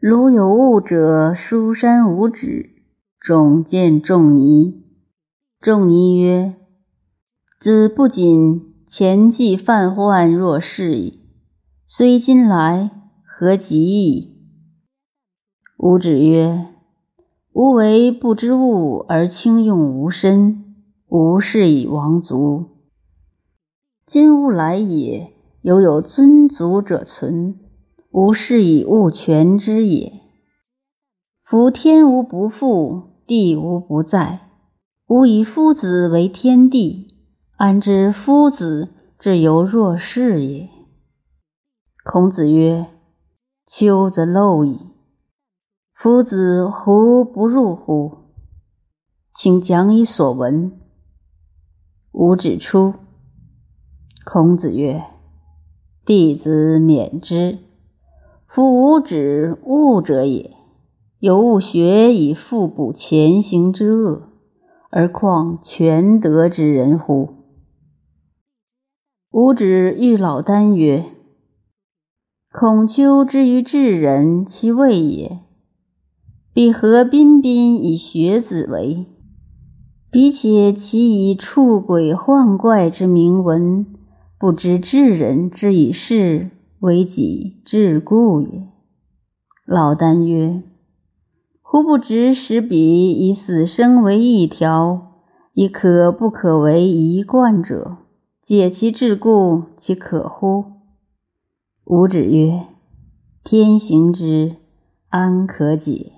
如有物者，书山无止，种见仲尼。仲尼曰：“子不仅前既犯患若是矣，虽今来，何及矣？”吾止曰：“吾为不知物而轻用吾身，吾是以亡族。今吾来也，犹有尊族者存。”吾是以物全之也。夫天无不覆，地无不在。吾以夫子为天地，安知夫子之犹若是也？孔子曰：“秋则陋矣。夫子胡不入乎？请讲以所闻。”吾指出。孔子曰：“弟子免之。”夫无止物者也，有物学以复补前行之恶，而况全德之人乎？吾止欲老聃曰：“孔丘之于智人，其谓也。彼何彬彬以学子为？彼且其以触鬼幻怪之名闻，不知智人之以事。”为己至故也。老聃曰：“胡不知使彼以死生为一条，亦可不可为一贯者？解其桎故，其可乎？”吾子曰：“天行之，安可解？”